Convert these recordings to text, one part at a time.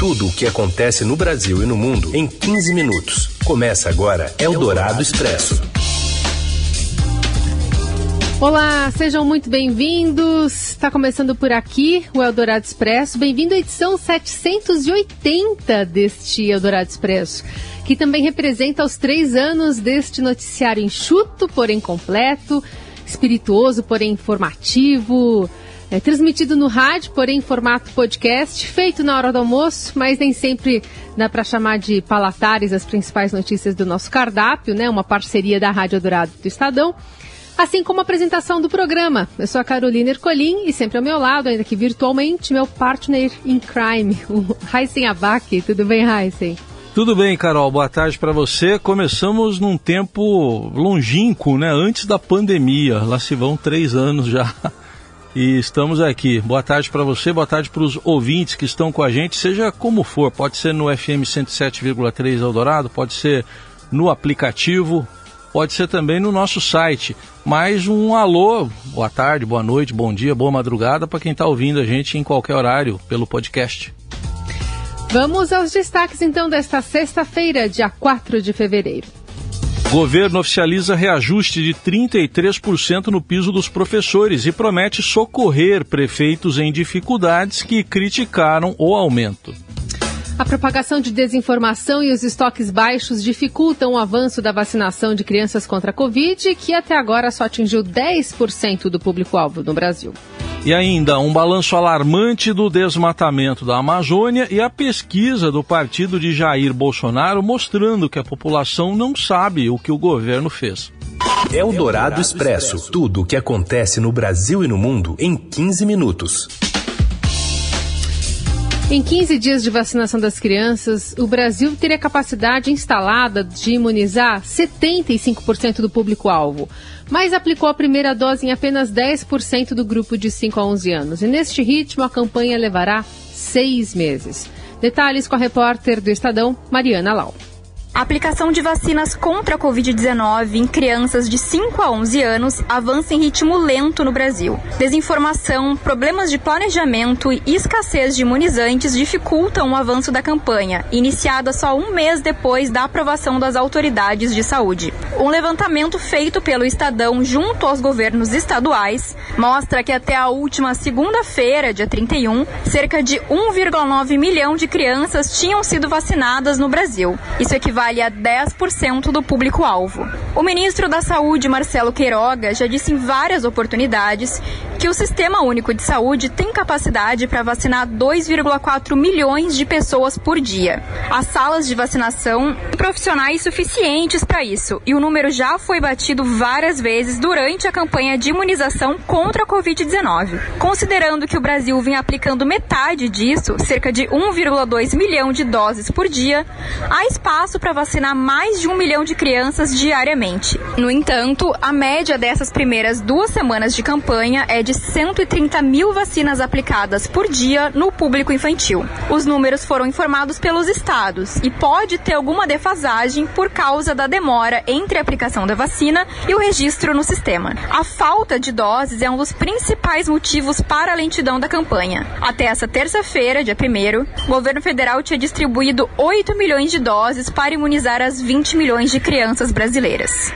Tudo o que acontece no Brasil e no mundo em 15 minutos. Começa agora Eldorado Expresso. Olá, sejam muito bem-vindos. Está começando por aqui o Eldorado Expresso. Bem-vindo à edição 780 deste Eldorado Expresso, que também representa os três anos deste noticiário enxuto, porém completo, espirituoso, porém informativo é transmitido no rádio, porém em formato podcast, feito na hora do almoço, mas nem sempre dá para chamar de palatares as principais notícias do nosso cardápio, né? Uma parceria da Rádio Dourado do Estadão. Assim como a apresentação do programa. Eu sou a Carolina Ercolim e sempre ao meu lado, ainda que virtualmente, meu partner in crime, o Heisen Abac. Tudo bem, Heisen? Tudo bem, Carol. Boa tarde para você. Começamos num tempo longínquo, né? Antes da pandemia. Lá se vão três anos já e estamos aqui. Boa tarde para você, boa tarde para os ouvintes que estão com a gente, seja como for, pode ser no FM 107,3 Eldorado, pode ser no aplicativo, pode ser também no nosso site. Mais um alô, boa tarde, boa noite, bom dia, boa madrugada para quem está ouvindo a gente em qualquer horário pelo podcast. Vamos aos destaques então desta sexta-feira, dia 4 de fevereiro. Governo oficializa reajuste de 33% no piso dos professores e promete socorrer prefeitos em dificuldades que criticaram o aumento. A propagação de desinformação e os estoques baixos dificultam o avanço da vacinação de crianças contra a Covid, que até agora só atingiu 10% do público-alvo no Brasil. E ainda um balanço alarmante do desmatamento da Amazônia e a pesquisa do partido de Jair Bolsonaro mostrando que a população não sabe o que o governo fez. É o Dourado Expresso. Tudo o que acontece no Brasil e no mundo em 15 minutos. Em 15 dias de vacinação das crianças, o Brasil teria capacidade instalada de imunizar 75% do público-alvo mas aplicou a primeira dose em apenas 10% do grupo de 5 a 11 anos. E neste ritmo, a campanha levará seis meses. Detalhes com a repórter do Estadão, Mariana Lau. A aplicação de vacinas contra a Covid-19 em crianças de 5 a 11 anos avança em ritmo lento no Brasil. Desinformação, problemas de planejamento e escassez de imunizantes dificultam o avanço da campanha, iniciada só um mês depois da aprovação das autoridades de saúde. Um levantamento feito pelo Estadão junto aos governos estaduais mostra que até a última segunda-feira, dia 31, cerca de 1,9 milhão de crianças tinham sido vacinadas no Brasil. Isso equivale equivale a 10% do público-alvo. O ministro da Saúde, Marcelo Queiroga, já disse em várias oportunidades que o Sistema Único de Saúde tem capacidade para vacinar 2,4 milhões de pessoas por dia. As salas de vacinação têm profissionais suficientes para isso e o número já foi batido várias vezes durante a campanha de imunização contra a Covid-19. Considerando que o Brasil vem aplicando metade disso, cerca de 1,2 milhão de doses por dia, há espaço para vacinar mais de um milhão de crianças diariamente. No entanto, a média dessas primeiras duas semanas de campanha é de 130 mil vacinas aplicadas por dia no público infantil. Os números foram informados pelos estados e pode ter alguma defasagem por causa da demora entre a aplicação da vacina e o registro no sistema. A falta de doses é um dos principais motivos para a lentidão da campanha. Até essa terça-feira, dia 1, o governo federal tinha distribuído 8 milhões de doses para imunizar as 20 milhões de crianças brasileiras.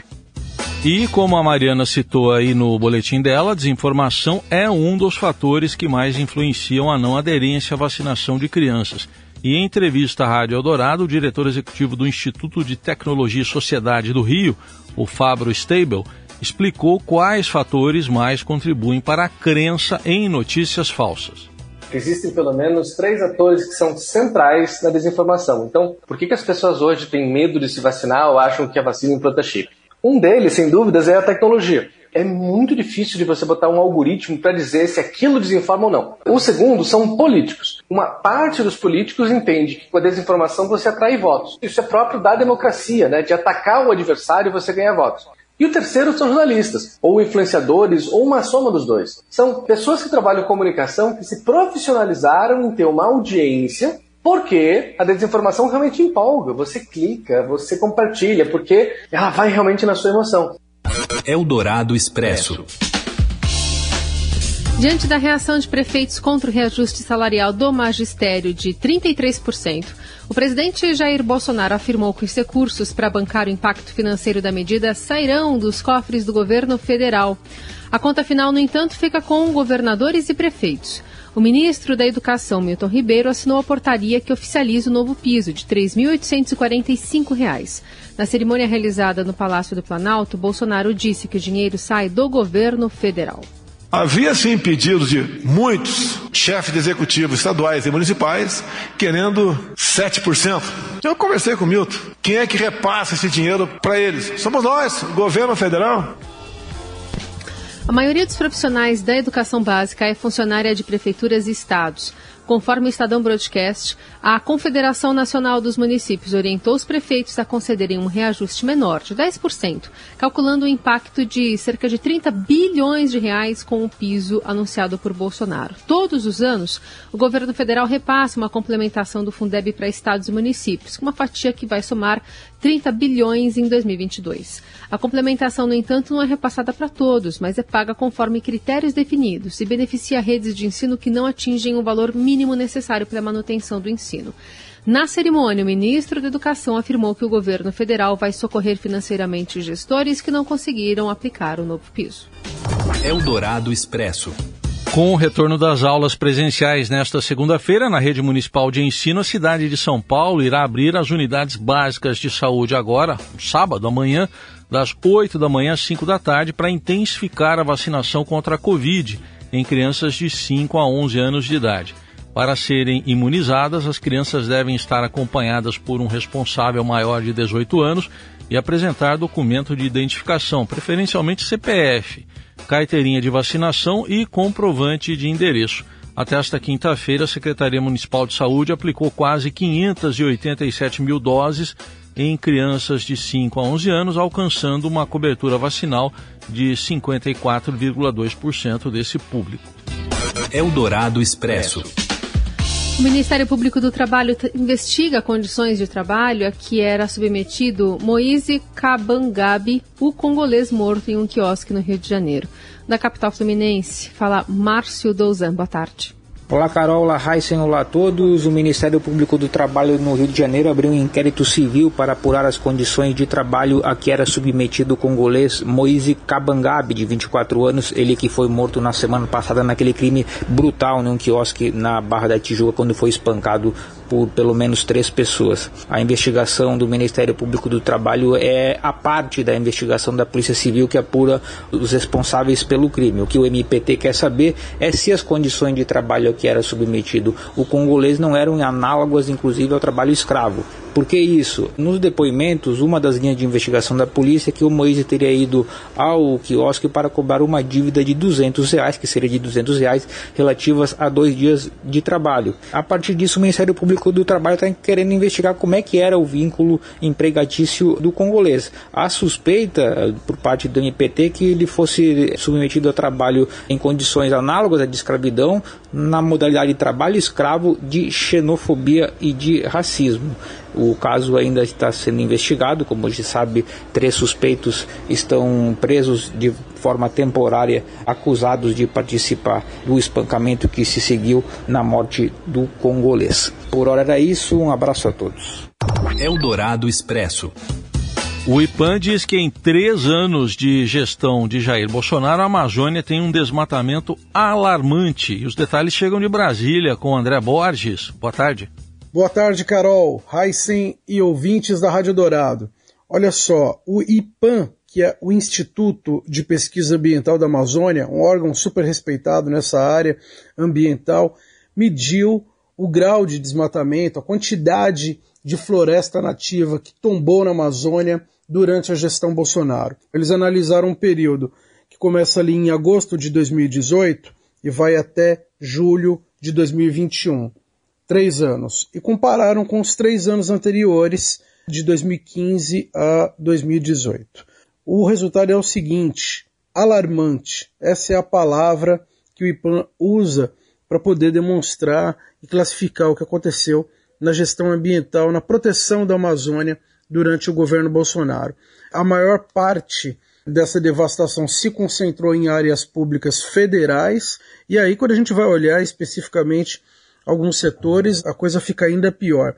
E como a Mariana citou aí no boletim dela, desinformação é um dos fatores que mais influenciam a não aderência à vacinação de crianças. E em entrevista à Rádio Eldorado, o diretor executivo do Instituto de Tecnologia e Sociedade do Rio, o Fabro Stable, explicou quais fatores mais contribuem para a crença em notícias falsas existem pelo menos três atores que são centrais na desinformação. Então, por que, que as pessoas hoje têm medo de se vacinar ou acham que a vacina implanta chip? Um deles, sem dúvidas, é a tecnologia. É muito difícil de você botar um algoritmo para dizer se aquilo desinforma ou não. O segundo são políticos. Uma parte dos políticos entende que com a desinformação você atrai votos. Isso é próprio da democracia, né? De atacar o adversário você ganha votos. E o terceiro são jornalistas, ou influenciadores, ou uma soma dos dois. São pessoas que trabalham comunicação que se profissionalizaram em ter uma audiência porque a desinformação realmente empolga. Você clica, você compartilha, porque ela vai realmente na sua emoção. É o Dourado Expresso. Diante da reação de prefeitos contra o reajuste salarial do magistério de 33%, o presidente Jair Bolsonaro afirmou que os recursos para bancar o impacto financeiro da medida sairão dos cofres do governo federal. A conta final, no entanto, fica com governadores e prefeitos. O ministro da Educação, Milton Ribeiro, assinou a portaria que oficializa o novo piso de R$ 3.845. Na cerimônia realizada no Palácio do Planalto, Bolsonaro disse que o dinheiro sai do governo federal. Havia sim pedidos de muitos chefes de executivos estaduais e municipais querendo 7%. Eu conversei com o Milton. Quem é que repassa esse dinheiro para eles? Somos nós, governo federal. A maioria dos profissionais da educação básica é funcionária de prefeituras e estados. Conforme o Estadão Broadcast, a Confederação Nacional dos Municípios orientou os prefeitos a concederem um reajuste menor, de 10%, calculando o impacto de cerca de 30 bilhões de reais com o piso anunciado por Bolsonaro. Todos os anos, o governo federal repassa uma complementação do Fundeb para estados e municípios, com uma fatia que vai somar 30 bilhões em 2022. A complementação, no entanto, não é repassada para todos, mas é paga conforme critérios definidos e beneficia redes de ensino que não atingem o valor mínimo necessário para a manutenção do ensino. Na cerimônia, o ministro da Educação afirmou que o governo federal vai socorrer financeiramente gestores que não conseguiram aplicar o novo piso. Eldorado Expresso. Com o retorno das aulas presenciais nesta segunda-feira, na rede municipal de ensino, a cidade de São Paulo irá abrir as unidades básicas de saúde agora, sábado, amanhã, das 8 da manhã às 5 da tarde, para intensificar a vacinação contra a Covid em crianças de 5 a 11 anos de idade. Para serem imunizadas, as crianças devem estar acompanhadas por um responsável maior de 18 anos e apresentar documento de identificação, preferencialmente CPF carteirinha de vacinação e comprovante de endereço. Até esta quinta-feira, a Secretaria Municipal de Saúde aplicou quase 587 mil doses em crianças de 5 a 11 anos, alcançando uma cobertura vacinal de 54,2% desse público. Eldorado Expresso. O Ministério Público do Trabalho investiga condições de trabalho a que era submetido Moise Kabangabi, o congolês morto em um quiosque no Rio de Janeiro. Da capital fluminense, fala Márcio Douzan. Boa tarde. Olá Carol, olá Heisen, olá a todos. O Ministério Público do Trabalho no Rio de Janeiro abriu um inquérito civil para apurar as condições de trabalho a que era submetido o congolês Moise Kabangabe, de 24 anos, ele que foi morto na semana passada naquele crime brutal num quiosque na Barra da Tijuca quando foi espancado por pelo menos três pessoas. A investigação do Ministério Público do Trabalho é a parte da investigação da Polícia Civil que apura os responsáveis pelo crime. O que o MPT quer saber é se as condições de trabalho que era submetido o congolês não eram análogas, inclusive, ao trabalho escravo. Por que isso? Nos depoimentos, uma das linhas de investigação da polícia é que o Moise teria ido ao quiosque para cobrar uma dívida de 200 reais, que seria de 200 reais, relativas a dois dias de trabalho. A partir disso, o Ministério Público do Trabalho está querendo investigar como é que era o vínculo empregatício do congolês. A suspeita eh, por parte do MPT que ele fosse submetido a trabalho em condições análogas à de escravidão, na modalidade de trabalho escravo, de xenofobia e de racismo. O caso ainda está sendo investigado, como se sabe, três suspeitos estão presos de forma temporária, acusados de participar do espancamento que se seguiu na morte do congolês. Por hora era isso, um abraço a todos. Eldorado Expresso. O IPAN diz que em três anos de gestão de Jair Bolsonaro, a Amazônia tem um desmatamento alarmante. E os detalhes chegam de Brasília com André Borges. Boa tarde. Boa tarde, Carol, Heisen e ouvintes da Rádio Dourado. Olha só, o IPAN, que é o Instituto de Pesquisa Ambiental da Amazônia, um órgão super respeitado nessa área ambiental, mediu o grau de desmatamento, a quantidade de floresta nativa que tombou na Amazônia durante a gestão Bolsonaro. Eles analisaram um período que começa ali em agosto de 2018 e vai até julho de 2021 três anos e compararam com os três anos anteriores, de 2015 a 2018. O resultado é o seguinte: alarmante. Essa é a palavra que o IPAN usa para poder demonstrar e classificar o que aconteceu na gestão ambiental, na proteção da Amazônia durante o governo Bolsonaro. A maior parte dessa devastação se concentrou em áreas públicas federais, e aí, quando a gente vai olhar especificamente alguns setores, a coisa fica ainda pior.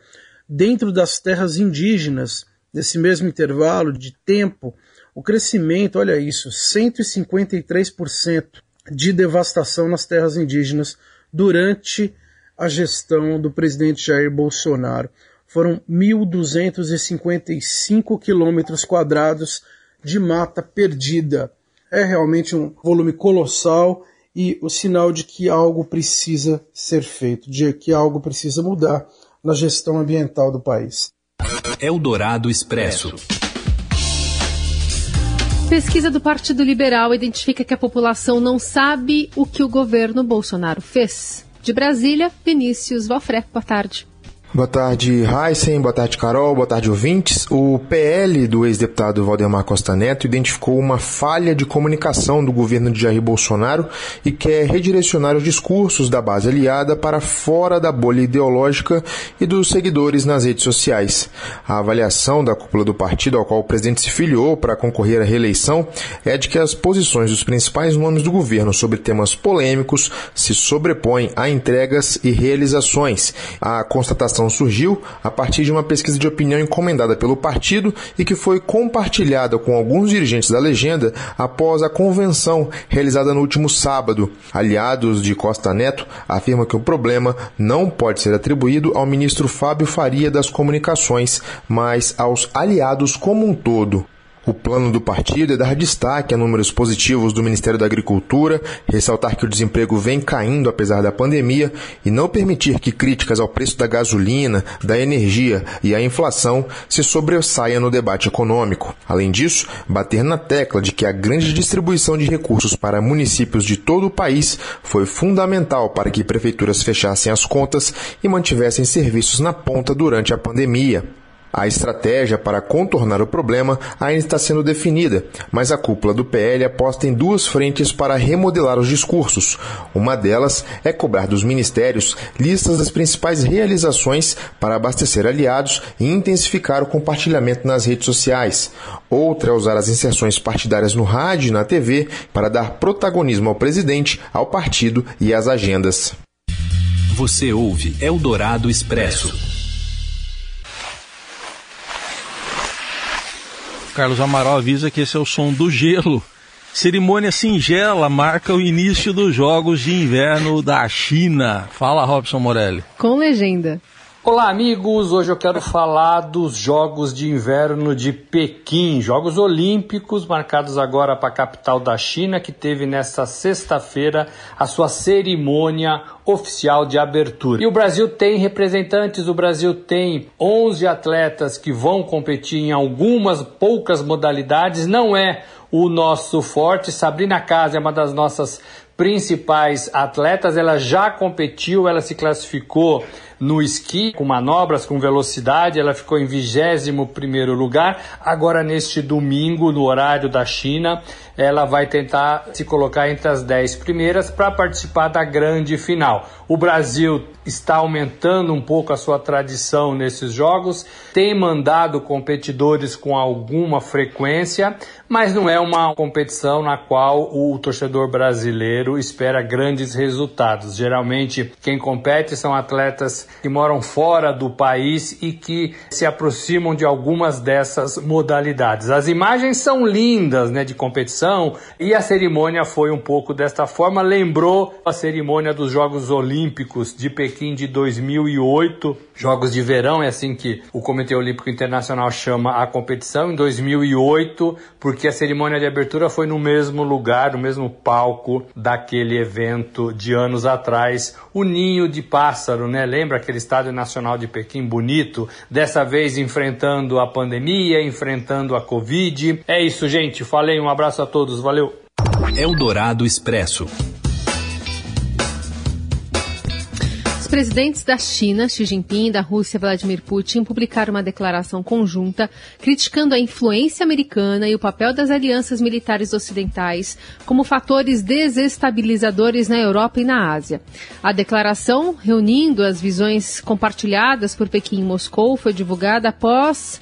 Dentro das terras indígenas, nesse mesmo intervalo de tempo, o crescimento, olha isso, 153% de devastação nas terras indígenas durante a gestão do presidente Jair Bolsonaro. Foram 1.255 quilômetros quadrados de mata perdida. É realmente um volume colossal e o sinal de que algo precisa ser feito, de que algo precisa mudar na gestão ambiental do país. Eldorado Expresso. Pesquisa do Partido Liberal identifica que a população não sabe o que o governo Bolsonaro fez. De Brasília, Vinícius Valfré, boa tarde. Boa tarde, Heisen. Boa tarde, Carol. Boa tarde, ouvintes. O PL do ex-deputado Valdemar Costa Neto identificou uma falha de comunicação do governo de Jair Bolsonaro e quer redirecionar os discursos da base aliada para fora da bolha ideológica e dos seguidores nas redes sociais. A avaliação da cúpula do partido ao qual o presidente se filiou para concorrer à reeleição é de que as posições dos principais nomes do governo sobre temas polêmicos se sobrepõem a entregas e realizações. A constatação surgiu a partir de uma pesquisa de opinião encomendada pelo partido e que foi compartilhada com alguns dirigentes da legenda após a convenção realizada no último sábado. Aliados de Costa Neto afirmam que o problema não pode ser atribuído ao ministro Fábio Faria das Comunicações, mas aos aliados como um todo. O plano do partido é dar destaque a números positivos do Ministério da Agricultura, ressaltar que o desemprego vem caindo apesar da pandemia e não permitir que críticas ao preço da gasolina, da energia e à inflação se sobressaiam no debate econômico. Além disso, bater na tecla de que a grande distribuição de recursos para municípios de todo o país foi fundamental para que prefeituras fechassem as contas e mantivessem serviços na ponta durante a pandemia. A estratégia para contornar o problema ainda está sendo definida, mas a cúpula do PL aposta em duas frentes para remodelar os discursos. Uma delas é cobrar dos ministérios listas das principais realizações para abastecer aliados e intensificar o compartilhamento nas redes sociais. Outra é usar as inserções partidárias no rádio e na TV para dar protagonismo ao presidente, ao partido e às agendas. Você ouve Eldorado Expresso. Carlos Amaral avisa que esse é o som do gelo. Cerimônia singela marca o início dos Jogos de Inverno da China. Fala, Robson Morelli. Com legenda. Olá, amigos. Hoje eu quero falar dos Jogos de Inverno de Pequim, Jogos Olímpicos marcados agora para a capital da China, que teve nesta sexta-feira a sua cerimônia oficial de abertura. E o Brasil tem representantes, o Brasil tem 11 atletas que vão competir em algumas poucas modalidades, não é o nosso forte. Sabrina Casa é uma das nossas principais atletas, ela já competiu, ela se classificou no esqui, com manobras, com velocidade, ela ficou em 21 primeiro lugar. Agora, neste domingo, no horário da China, ela vai tentar se colocar entre as 10 primeiras para participar da grande final. O Brasil está aumentando um pouco a sua tradição nesses jogos, tem mandado competidores com alguma frequência, mas não é uma competição na qual o torcedor brasileiro espera grandes resultados. Geralmente, quem compete são atletas que moram fora do país e que se aproximam de algumas dessas modalidades. As imagens são lindas, né, de competição e a cerimônia foi um pouco desta forma, lembrou a cerimônia dos Jogos Olímpicos de Pequim de 2008, Jogos de Verão, é assim que o Comitê Olímpico Internacional chama a competição, em 2008, porque a cerimônia de abertura foi no mesmo lugar, no mesmo palco daquele evento de anos atrás, o Ninho de Pássaro, né? Lembra aquele Estádio Nacional de Pequim bonito, dessa vez enfrentando a pandemia, enfrentando a Covid. É isso, gente. Falei, um abraço a todos, valeu. Eldorado Expresso. Presidentes da China, Xi Jinping, e da Rússia, Vladimir Putin, publicaram uma declaração conjunta criticando a influência americana e o papel das alianças militares ocidentais como fatores desestabilizadores na Europa e na Ásia. A declaração, reunindo as visões compartilhadas por Pequim e Moscou, foi divulgada após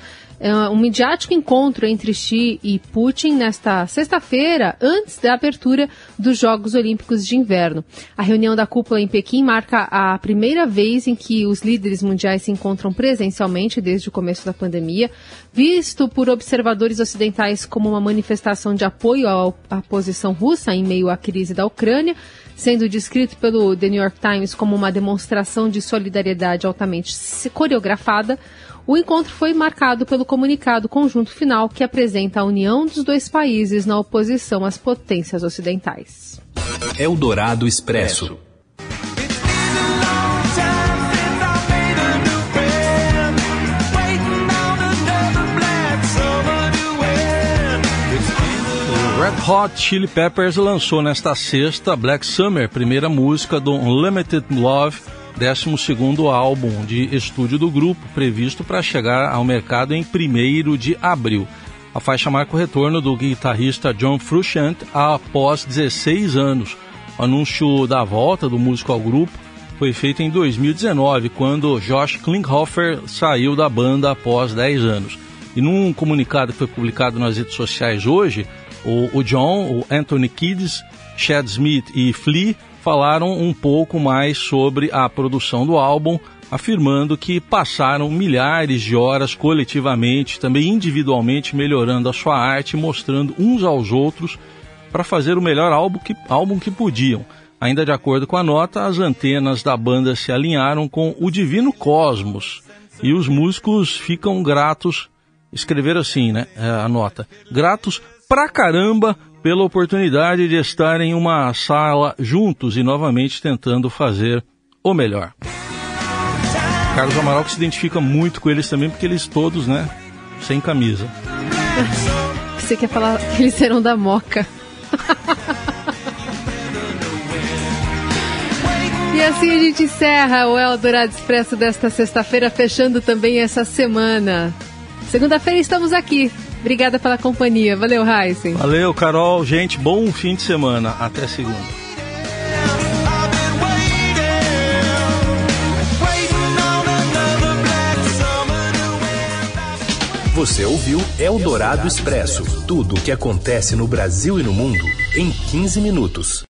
um midiático encontro entre Xi e Putin nesta sexta-feira, antes da abertura dos Jogos Olímpicos de Inverno. A reunião da cúpula em Pequim marca a primeira vez em que os líderes mundiais se encontram presencialmente desde o começo da pandemia, visto por observadores ocidentais como uma manifestação de apoio à posição russa em meio à crise da Ucrânia sendo descrito pelo The New York Times como uma demonstração de solidariedade altamente coreografada, o encontro foi marcado pelo comunicado conjunto final que apresenta a união dos dois países na oposição às potências ocidentais. Eldorado Expresso. Red Hot Chili Peppers lançou nesta sexta Black Summer, primeira música do Unlimited Love 12 álbum de estúdio do grupo, previsto para chegar ao mercado em 1 de abril. A faixa marca o retorno do guitarrista John Frusciante após 16 anos. O anúncio da volta do músico ao grupo foi feito em 2019, quando Josh Klinghoffer saiu da banda após 10 anos. E num comunicado que foi publicado nas redes sociais hoje, o, o John, o Anthony Kidd, Chad Smith e Flea falaram um pouco mais sobre a produção do álbum, afirmando que passaram milhares de horas coletivamente, também individualmente, melhorando a sua arte, mostrando uns aos outros para fazer o melhor álbum que, álbum que podiam. Ainda de acordo com a nota, as antenas da banda se alinharam com o divino cosmos e os músicos ficam gratos. Escrever assim, né? É, a nota. Gratos pra caramba pela oportunidade de estar em uma sala juntos e novamente tentando fazer o melhor. Carlos Amaral que se identifica muito com eles também, porque eles todos, né, sem camisa. Você quer falar que eles serão da Moca. E assim a gente encerra o Eldorado Expresso desta sexta-feira, fechando também essa semana. Segunda-feira estamos aqui. Obrigada pela companhia. Valeu, Heisen. Valeu, Carol. Gente, bom fim de semana. Até segunda. Você ouviu Eldorado Expresso tudo o que acontece no Brasil e no mundo em 15 minutos.